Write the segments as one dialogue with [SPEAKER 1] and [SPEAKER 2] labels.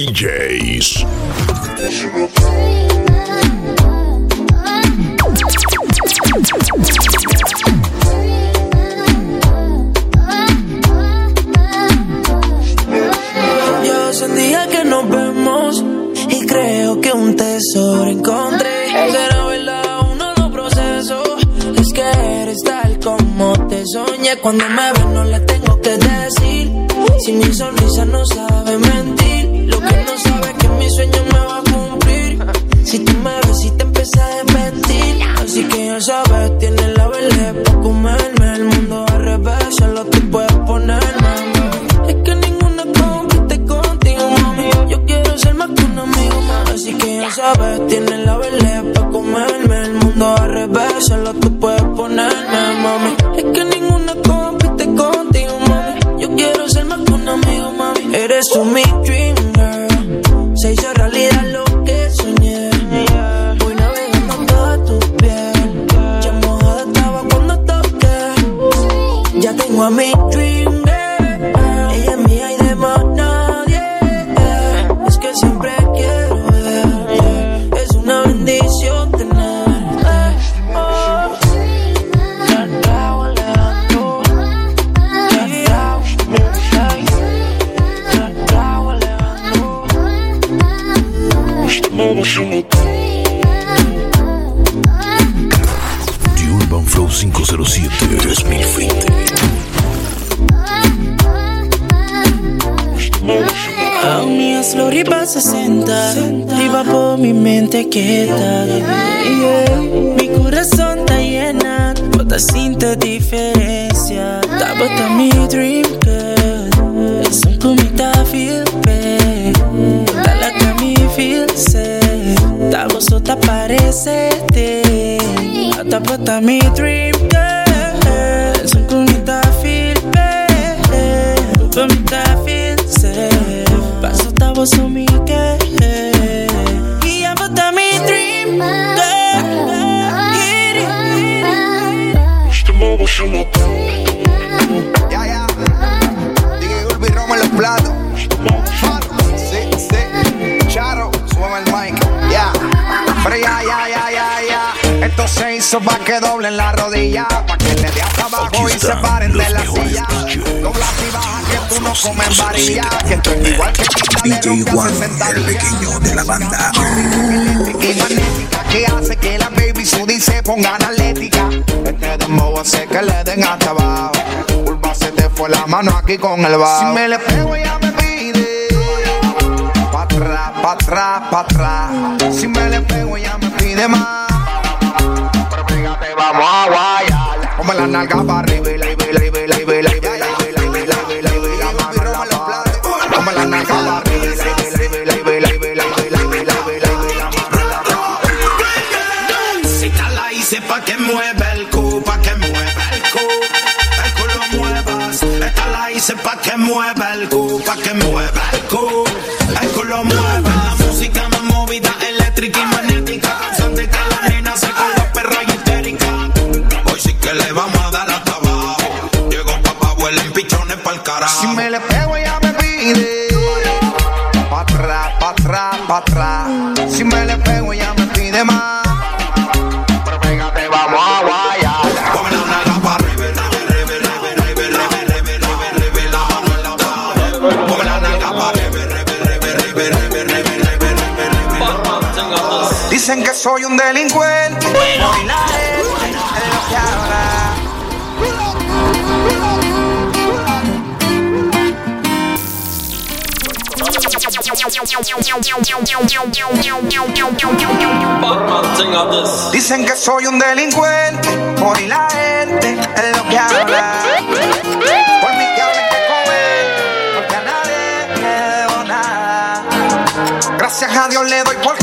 [SPEAKER 1] DJs.
[SPEAKER 2] Ya hace días que nos vemos y creo que un tesoro encontré. Será verdad uno de los procesos. Es que eres tal como te soñé. Cuando me ves no le tengo que decir. Si mi sonrisa no sabe mentir. Sabes, tienes la verde para comerme. El mundo al revés, solo tú puedes ponerme, mami. Es que ninguna compite contigo, mami. Yo quiero ser más que un amigo, mami. Eres tú mi Aún mi hazlo riba 60 Riba por mi mente quieta. Yeah. Mi corazón está llena Toda sin te diferencia. Ta bota mi dream girl. Es un comita feel bad. Ta la que mi feel sad. Ta gozo ta parece te Ta bota mi dream girl. Es un comita feel bad. Comita feel Gozo mi que Y ya bota mi dream girl
[SPEAKER 3] Ya, ya. DJ Urbi Roma en los platos. Sí, sí. Charo, súbeme el mic. Ya. Pero ya, ya, ya, ya. Esto se hizo pa' que doblen la rodilla. Pa' que le dé hasta abajo y se paren de la silla.
[SPEAKER 1] DJs.
[SPEAKER 3] Dobla y baja que tú no comes varilla. Que tú igual que
[SPEAKER 4] DJ Juan, el pequeño de la banda.
[SPEAKER 3] que hace que la baby Sudi se ponga analética. Este dembow hace que le den hasta abajo. Curva se te fue la mano aquí con el bajo. Si me le pego ella me pide. Pa' atrás, pa' atrás, pa' atrás. Si me le pego ella me pide más. Pero fíjate, vamos a guayar. Como la nalga para arriba y la y la y la y la
[SPEAKER 5] pa' que mueva el cu, el cu lo mueva. La música más movida, eléctrica y magnética, causante que la nena se con la perra y histérica. Hoy sí que le vamos a dar hasta abajo. Llegó papá, vuelen pichones pa'l carajo.
[SPEAKER 3] Si me le pego ella me pide Pa' atrás, pa' atrás, pa' atrás Dicen que soy un delincuente. La gente es lo que habla Dicen que soy un delincuente. Hoy la gente es lo que habla. Por mí que hablen que comen Porque a nadie le debo nada. Gracias a Dios le doy porque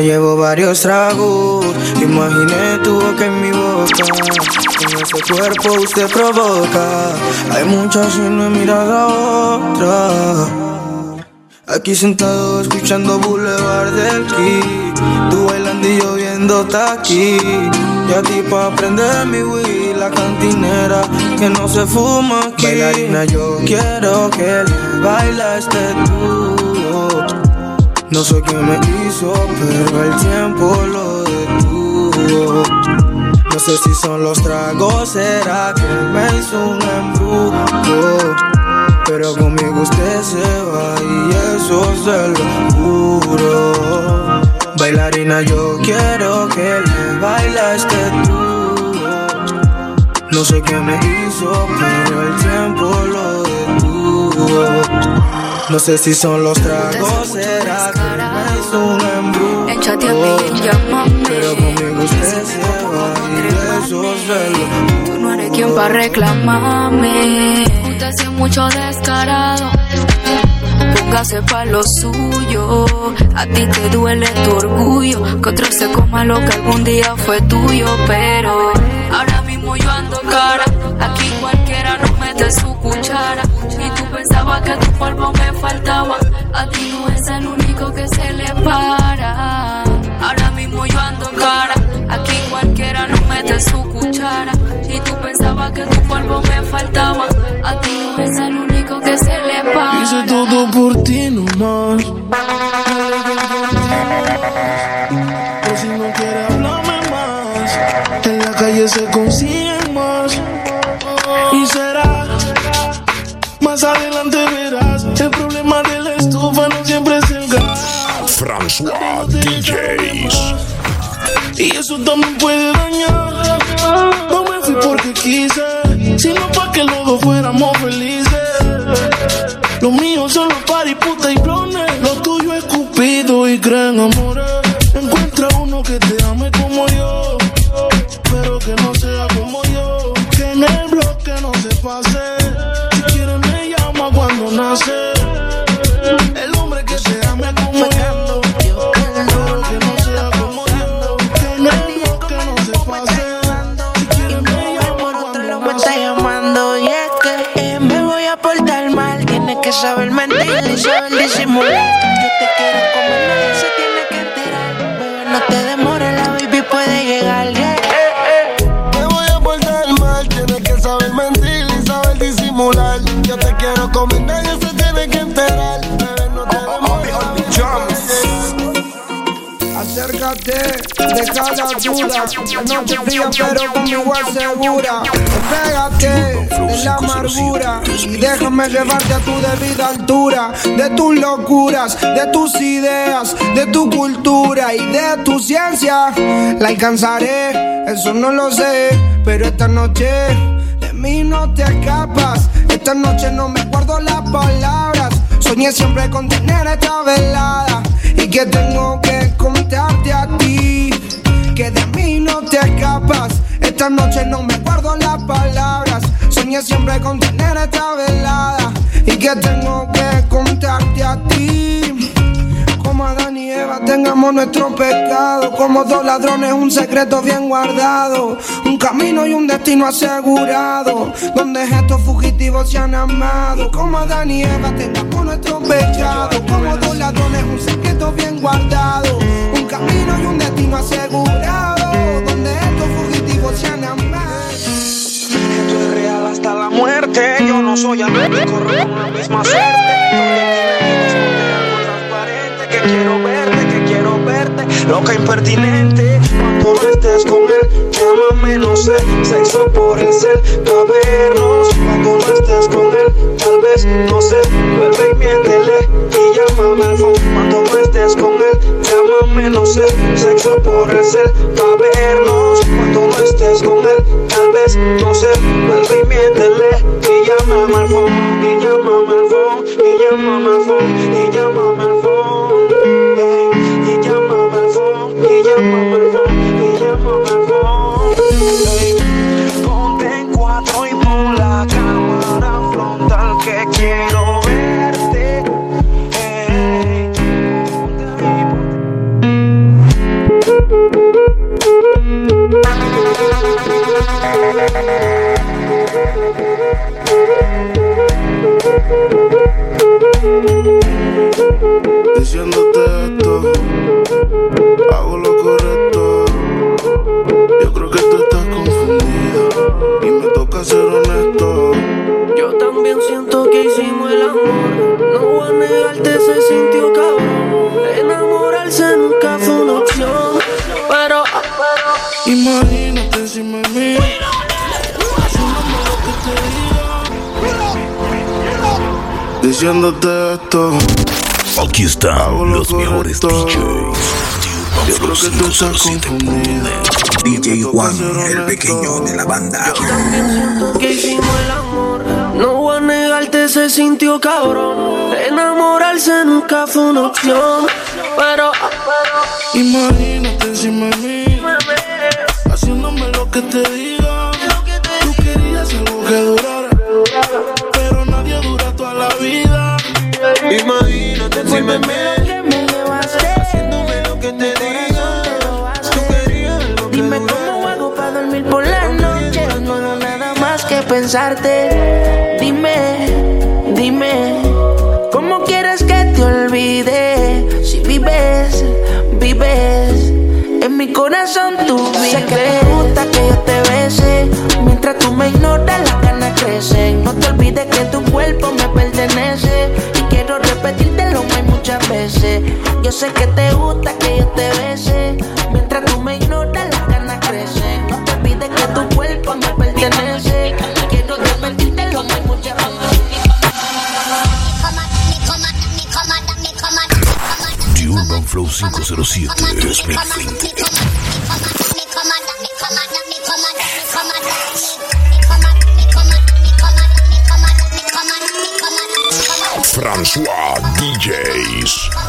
[SPEAKER 6] Ya llevo varios tragos, imaginé tu boca en mi boca. Con ese cuerpo usted provoca. Hay muchas y no he mirado a otra. Aquí sentado escuchando Boulevard del Ki. Tú bailando y yo viendo aquí. Y a ti pa' aprender mi Wii, la cantinera que no se fuma aquí. Bailarina, yo quiero que baila este tú. No sé qué me hizo, pero el tiempo lo detuvo. No sé si son los tragos, será que me hizo un embrujo. Pero conmigo usted se va y eso se lo juro. Bailarina, yo quiero que le baila este tú. No sé qué me hizo, pero el tiempo lo detuvo. No sé si son los tragos, será que me es un embrujo.
[SPEAKER 7] Échate a mí y llámame.
[SPEAKER 6] Pero conmigo usted se va y
[SPEAKER 7] Tú no eres quien para reclamarme. Usted hace mucho descarado. Póngase pa' lo suyo. A ti te duele tu orgullo. Que otro se coma lo que algún día fue tuyo. Pero ahora mismo yo ando cara. Aquí cualquiera nos mete su cuchara. Y tú pensabas que tu polvo A ti no es el único que se le para. Ahora mismo yo ando cara. Aquí cualquiera nos mete su cuchara. Y tú pensabas que tu polvo me faltaba. A ti no es el único que se le para.
[SPEAKER 6] Hice todo por ti nomás. Pero si no quieres hablarme más, en la calle se consiguen más. Y será, más adelante Y eso también puede dañar. No me fui porque quise, sino para que los dos fuéramos felices. Lo mío son los party, puta y blones. Lo tuyo es cupido y creen amores. Encuentra uno que te ame como yo, pero que no sea como yo. Que en el bloque no se pase. Si quieres me llama cuando nace. shit
[SPEAKER 3] move. Deja la duda. No te fría, pero conmigo asegura. Pégate de la amargura y déjame llevarte a tu debida altura. De tus locuras, de tus ideas, de tu cultura y de tu ciencia. La alcanzaré, eso no lo sé, pero esta noche de mí no te escapas. Esta noche no me guardo las palabras. Soñé siempre con tener esta velada y que tengo que contarte a ti que de mí no te escapas. Esta noche no me guardo las palabras. Soñé siempre con tener esta velada y que tengo que contarte a ti. Como Adán y Eva tengamos nuestro pecado. Como dos ladrones, un secreto bien guardado. Un camino y un destino asegurado. Donde estos fugitivos se han amado. Como Adán y Eva tengamos nuestro pecado. Como dos ladrones, un secreto bien guardado. Un camino y un destino asegurado. Donde estos fugitivos se han amado.
[SPEAKER 6] Esto es real hasta la muerte. Yo no soy amigo, corro la misma suerte. Transparente. Que quiero verte, que quiero verte. Loca impertinente. No con él, llámame, no sé. Sexo por el cel, pa' vernos. Cuando no estés con él, vez, no sé. Vuelve y miéntele y llámame al phone. Cuando no estés con él, llámame, no sé. Sexo por el cel, pa' vernos. Cuando no estés con él, tal vez, no sé. Vuelve y miéntele y llámame al phone. Y llámame al phone. Y llámame al phone. Y llámame al phone. Ey, Y llámame al phone. Y llámame quiero verte. Ey, ponte
[SPEAKER 2] hicimos el amor. No voy a negarte, se sintió cabrón. Enamorarse nunca fue una opción. Pero,
[SPEAKER 8] Imagínate si me mí. Diciéndote esto,
[SPEAKER 1] Aquí están los mejores. DJs.
[SPEAKER 8] yo creo que tú estás.
[SPEAKER 4] DJ Juan, el pequeño de la banda.
[SPEAKER 2] también siento que hicimos el se sintió cabrón. Enamorarse nunca fue una opción. Pero,
[SPEAKER 8] Imagínate encima de mí, haciéndome lo que te diga. Tú querías algo que durara, pero nadie dura toda la vida. Imagínate encima de mí, haciéndome lo que te diga. Tú querías algo que
[SPEAKER 2] Dime cómo hago para dormir por la noche. No nada más que pensarte. Dime, dime, ¿cómo quieres que te olvide? Si vives, vives. En mi corazón tú vives. Sé que te gusta que yo te bese. Mientras tú me ignoras, las ganas crecen. No te olvides que tu cuerpo me pertenece. Y quiero repetírtelo más muchas veces. Yo sé que te gusta que yo te bese. Mientras tú me ignoras, las ganas crecen. No te olvides que tu cuerpo me pertenece.
[SPEAKER 1] Flow 507 2020. François DJs.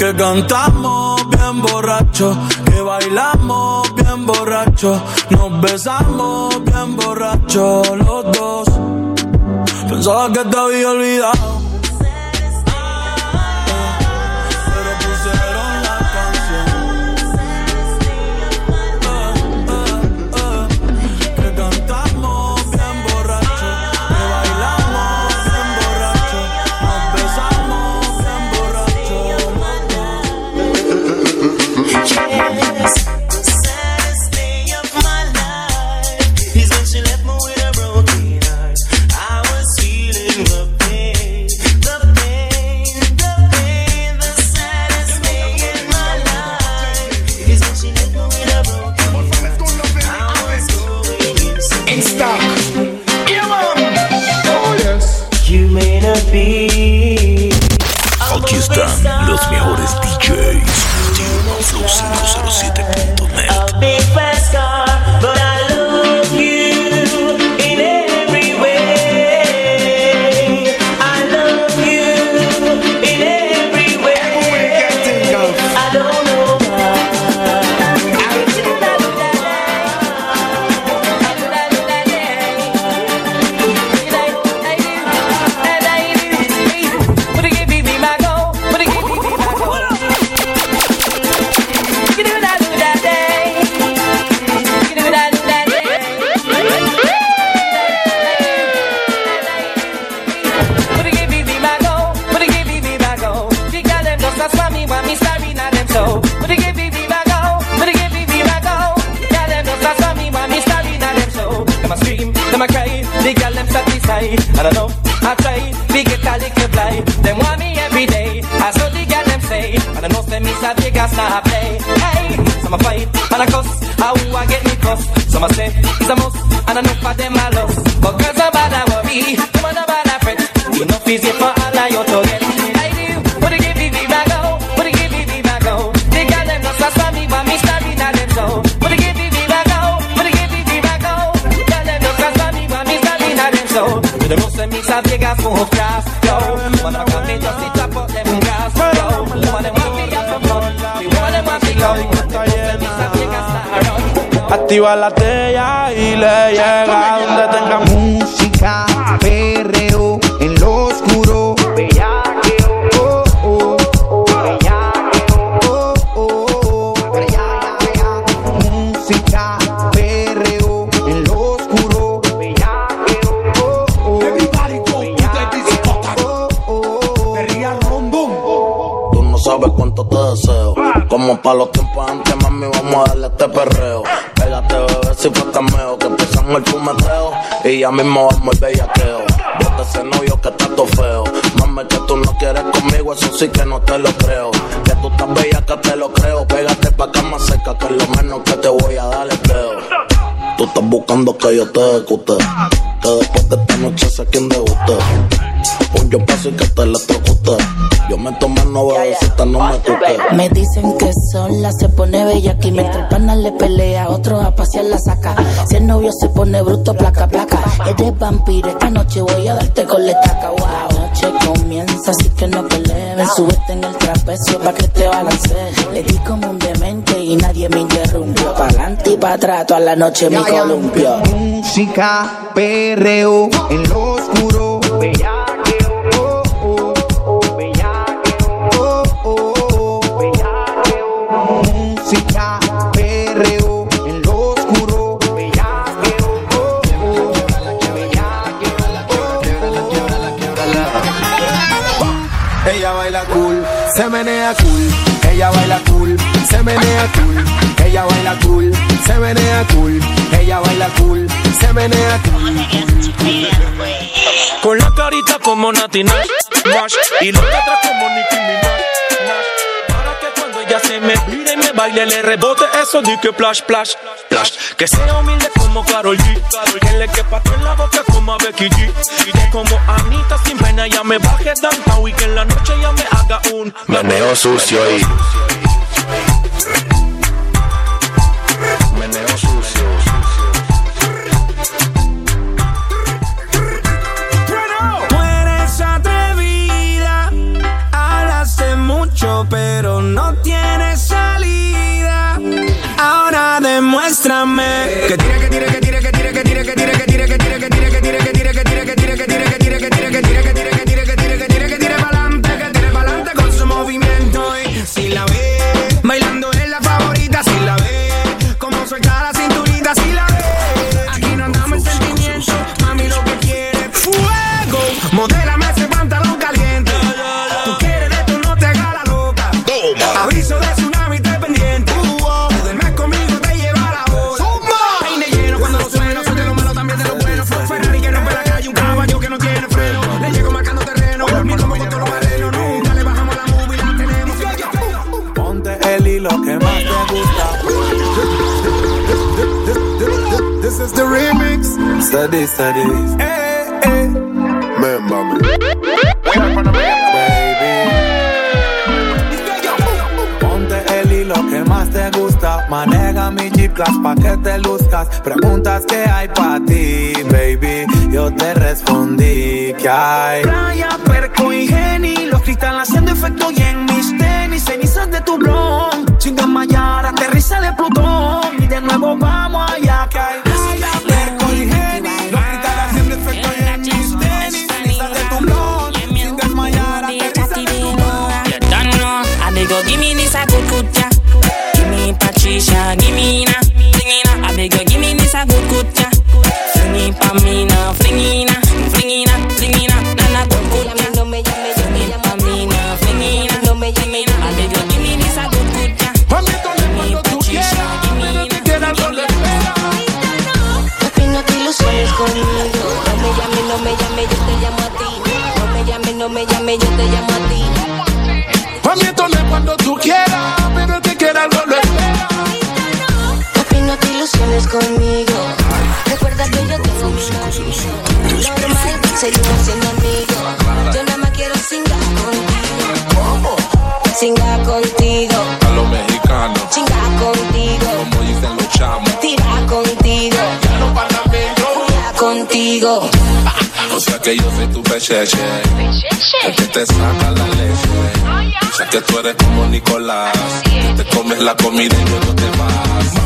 [SPEAKER 8] Que cantamos bien borracho, que bailamos bien borracho, nos besamos bien borracho los dos. Pensaba que te había olvidado.
[SPEAKER 1] Aquí están los mejores DJs. Flow 507.net.
[SPEAKER 9] The girl them satisfied. I don't know. I try. We get a little fly. Them want me every day. I saw the girl them say. I don't know. Say me a big ass not play. Hey, some a fight and a cuss. How I get me cuss. Some a say it's a must. And I know for them I lost. But girls are bad I worry. Come on, bad I fret. Enough easy for all
[SPEAKER 8] Activa la tella y le llega donde tenga
[SPEAKER 3] música,
[SPEAKER 10] Para los tiempos antes, mami, vamos a darle este perreo. Pégate, bebé, si fue cameo. Que empiezan el fumeteo. Y ya mismo vamos el bellaqueo. Bota ese novio que está todo feo. Mami, que tú no quieres conmigo, eso sí que no te lo creo. Que tú estás bella, que te lo creo. Pégate pa' acá más cerca, que es lo menos que te voy a dar dedo. Tú estás buscando que yo te ejecute. Que después de esta noche sé quién debuste. Un yo paso y que te electrocute. Yo me tomo no bebecita, no me toque.
[SPEAKER 11] Me dicen que sola se pone bella aquí mientras el pana le pelea, otro a pasear la saca. Si el novio se pone bruto, placa, placa. Eres vampiro, esta noche voy a darte con la estaca. Wow, noche comienza, así que no peleen. Súbete en el trapecio pa' que te balancees. Le di como un demente y nadie me interrumpió. Pa' adelante y pa' atrás, toda la noche me columpio.
[SPEAKER 3] Música, perreo en lo oscuro.
[SPEAKER 12] Se menea cool. Ella baila cool, se menea cool. Ella baila cool, se menea cool. Ella baila cool, se menea cool.
[SPEAKER 8] Con la carita como Nati Nash, y los atrás como Nicki Minaj. Para que cuando ella se me mire y me baile le rebote eso di que plash, plash, plash. Que sea humilde como Karol G, que le quepa en la boca como a Becky G. Y que como Anita sin pena ya me baje downtown y que en la noche ya me haga un
[SPEAKER 13] Meneo sucio y
[SPEAKER 14] que tira, que tira, que
[SPEAKER 12] tira
[SPEAKER 8] Steady, steady.
[SPEAKER 12] Eh, eh.
[SPEAKER 13] Remember me.
[SPEAKER 8] Ponte el hilo que más te gusta. Maneja mi Jeep Class pa' que te luzcas. Preguntas que hay pa' ti, baby. Yo te respondí que hay.
[SPEAKER 14] Playa, perco y geni, los cristales haciendo efecto y en mis tenis, cenizas de tu blon. Sin desmayar, aterriza de Plutón y de nuevo vamos allá que hay.
[SPEAKER 11] Give me this ya. Give me Patricia, give me na,
[SPEAKER 15] Singar contigo.
[SPEAKER 16] A los mexicanos,
[SPEAKER 15] Chingar contigo.
[SPEAKER 16] como dicen los chamos.
[SPEAKER 15] Tirar contigo.
[SPEAKER 16] Ya no panameños.
[SPEAKER 15] Tirar contigo.
[SPEAKER 16] O sea que yo soy tu pecheche. El que te saca la leche. O sea que tú eres como Nicolás. Que te comes la comida y luego te vas.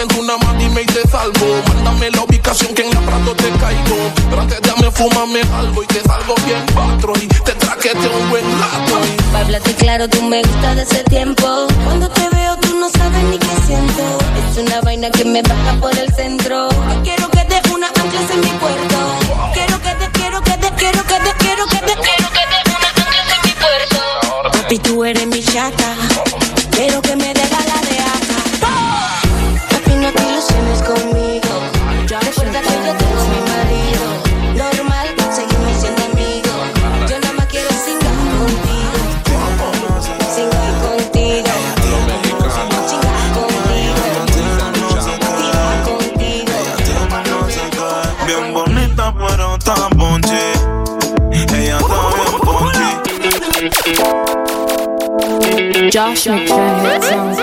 [SPEAKER 16] Es una más dime y te salvo. Mándame la ubicación que en la Prado te caigo. Pero antes dame, fúmame algo y te salgo bien patro. Y te traquete un buen lato.
[SPEAKER 15] Pa' hablarte claro, tú me gustas de ese tiempo. Cuando te veo, tú no sabes ni qué siento. Es una vaina que me baja por el centro. Yo quiero que te una anclas en mi puerto. Quiero que te, quiero que te, quiero que te, quiero que te, quiero que te una anclas en mi puerto. Papi, tú eres mi chata. Quiero que me
[SPEAKER 7] Josh McFadden sounds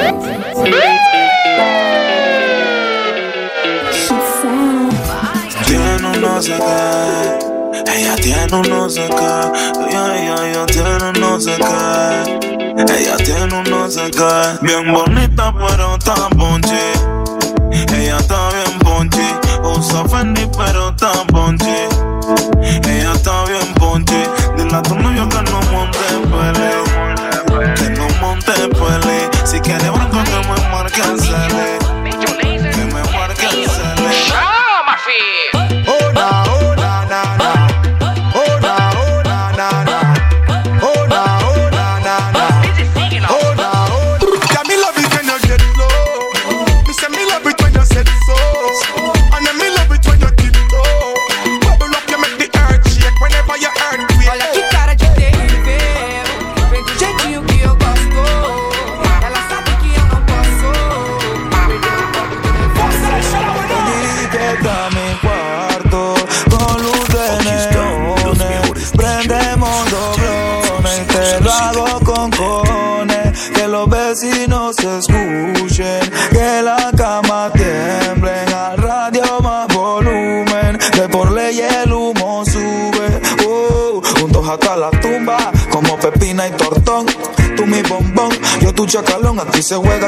[SPEAKER 17] Tiene un no sé qué. Ella tiene un no sé qué. Ella, ella, ella tiene un no sé qué. Ella tiene un no sé qué. Bien bonita pero tan ponche. Ella está bien ponche. Usa Fendi pero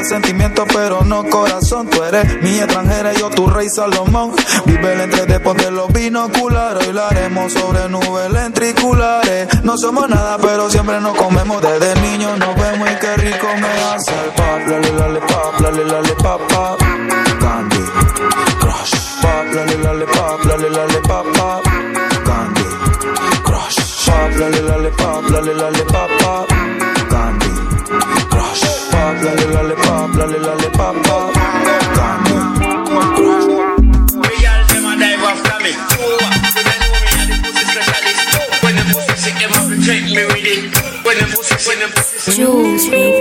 [SPEAKER 17] Aquí se juega sentimiento, pero no corazón. Tú eres mi extranjera, yo tu rey Salomón. Vive el entre después de los binoculares. Hoy lo haremos sobre nubes lentriculares. No somos nada, pero siempre nos comemos. Desde niños nos vemos y qué rico me hace el pop. Lale, pop, lale, lale, pop, pop. Candy, crush. Pop, lale, lale, pop, pop. Candy, crush. Pop, pop, lale, lale, pop, pop. Lale, lale, pop, lale, lale, pop, pop. Candy, crush.
[SPEAKER 5] Real them a dive after me. Oh, they know me and the pussy specialist. When the pussy sick, them have to check me with it. When the pussy, when the pussy
[SPEAKER 7] Jules, baby.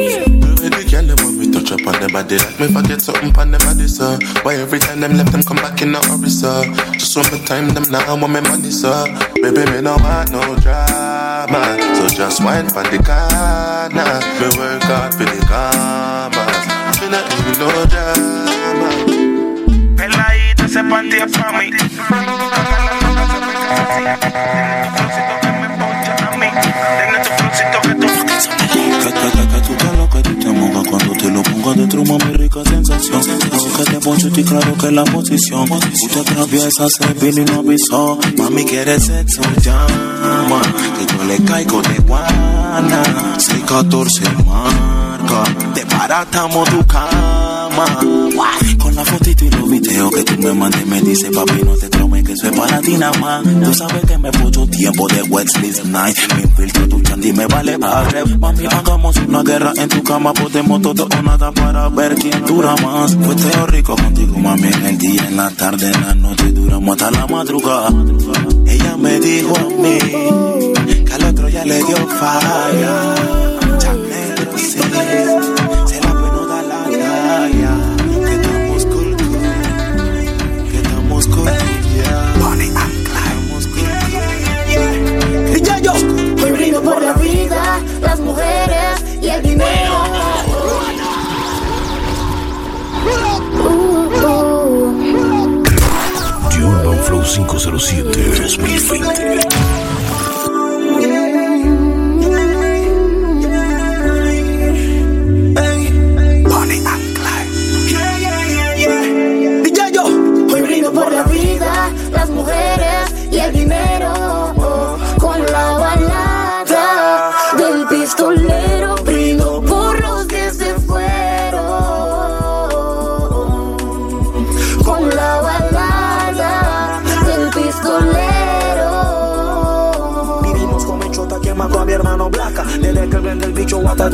[SPEAKER 18] On their body like me forget something on their body, sir. Why every time them left them come back in a hurry, sir? Just want me time them now want me money, sir. Baby, me no want no drama, so just wine for the corner. Me work hard for the karma. Me not need no drama.
[SPEAKER 17] Peladita se partía pa' mí.
[SPEAKER 19] Que, que, que, que tú te lo que tú te mojas cuando te mami, rica sensación. Hago que te poncho y claro que la posición. Tú te atraviesas el vino y no avisó. Mami, quiere sexo, llama. Que yo le caigo de guana. 614 marca. Te baratamos tu cama. Con la fotito y los videos que tú me mandes, me dice, papi, no te eso es para ti nada más. Tú sabes que me puso tiempo de Wesley's Night. Me infiltro tu chandy, me vale barre. Mami, hagamos una guerra en tu cama, podemos todo o nada para ver quién dura más. Fue teo rico contigo, mami, en el día, en la tarde, en la noche, duramos hasta la madrugada. Ella me dijo a mí que al otro ya le dio falla.
[SPEAKER 15] Yo Hoy brindo por la vida, las mujeres y el dinero.
[SPEAKER 1] The Urban Flow 507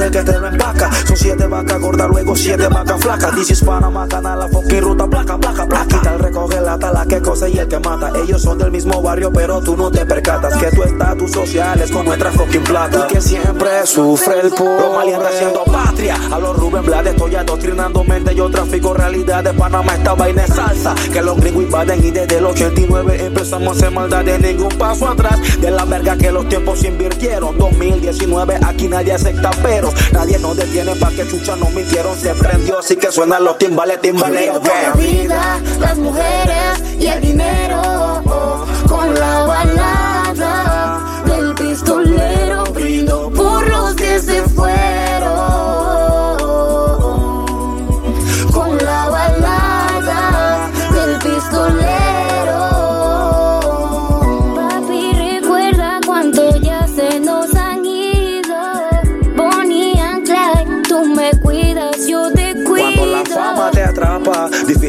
[SPEAKER 15] el
[SPEAKER 14] bicho hasta de que te lo empaca. Son siete vacas gordas, luego siete vacas flacas. This is Panama, canal, la fucking ruta, placa, placa, placa. Tal recoge la tala que cosa y el que mata. Ellos son del mismo barrio, pero tú no te percatas que tu estatus social es con nuestra fucking plata. Y que siempre sufre el pobre. Malienta haciendo patria. A los Rubén Blades estoy adoctrinando mente. Yo trafico realidad de Panamá. Esta vaina es salsa. Que los gringos invaden y desde el 89 empezamos a hacer maldad de ningún paso atrás. De la verga que los tiempos invirtieron. 2019 aquí nadie acepta pero Nadie nos detiene pa' que chucha no mintieron. Se prendió así que suenan los timbales, timbales.
[SPEAKER 15] Por la vida, las mujeres y el dinero. Con la balada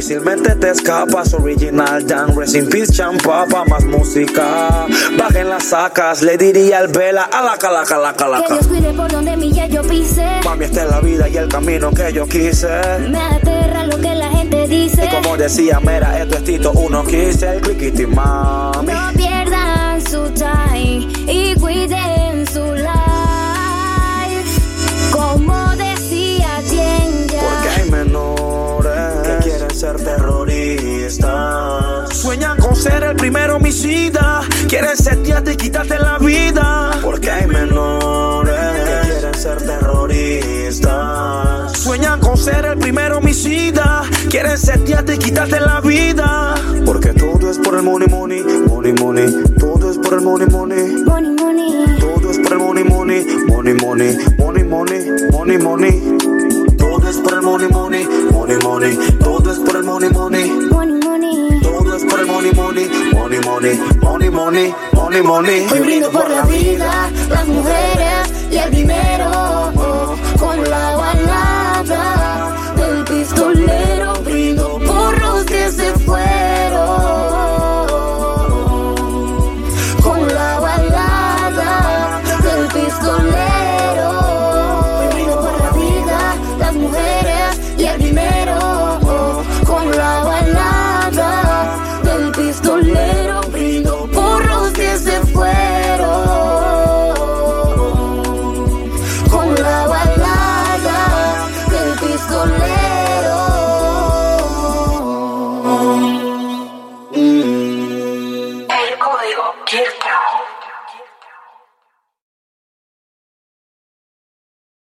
[SPEAKER 14] difícilmente te escapas. Original Dan, in peace, champapa, más música. Bajen las sacas, le diría al vela, a la calaca, la
[SPEAKER 15] Que
[SPEAKER 14] calaca.
[SPEAKER 15] Dios cuide por donde mi ya yo pise.
[SPEAKER 14] Mami, esta es la vida y el camino que yo quise.
[SPEAKER 15] Me aterra lo que la gente dice.
[SPEAKER 14] Y como decía Mera, esto es Tito, uno quise el cliquiti, mami.
[SPEAKER 15] No
[SPEAKER 14] Sueñan con ser el primer homicida. Quieren setearte y quitarte la vida. Porque hay menores que quieren ser terroristas. Sueñan con ser el primer homicida. Quieren setearte y quitarte la vida. Porque todo es por el money, money, money, money. Todo es por el money, money.
[SPEAKER 15] Money, money.
[SPEAKER 14] Todo es por el money, money, money, money, money, money, money, money. Todo es por el money, money, money, money. Todo es por el money, money.
[SPEAKER 15] Money, money,
[SPEAKER 14] money, money, money, money.
[SPEAKER 15] Hoy brindo por la vida, las mujeres y el dinero.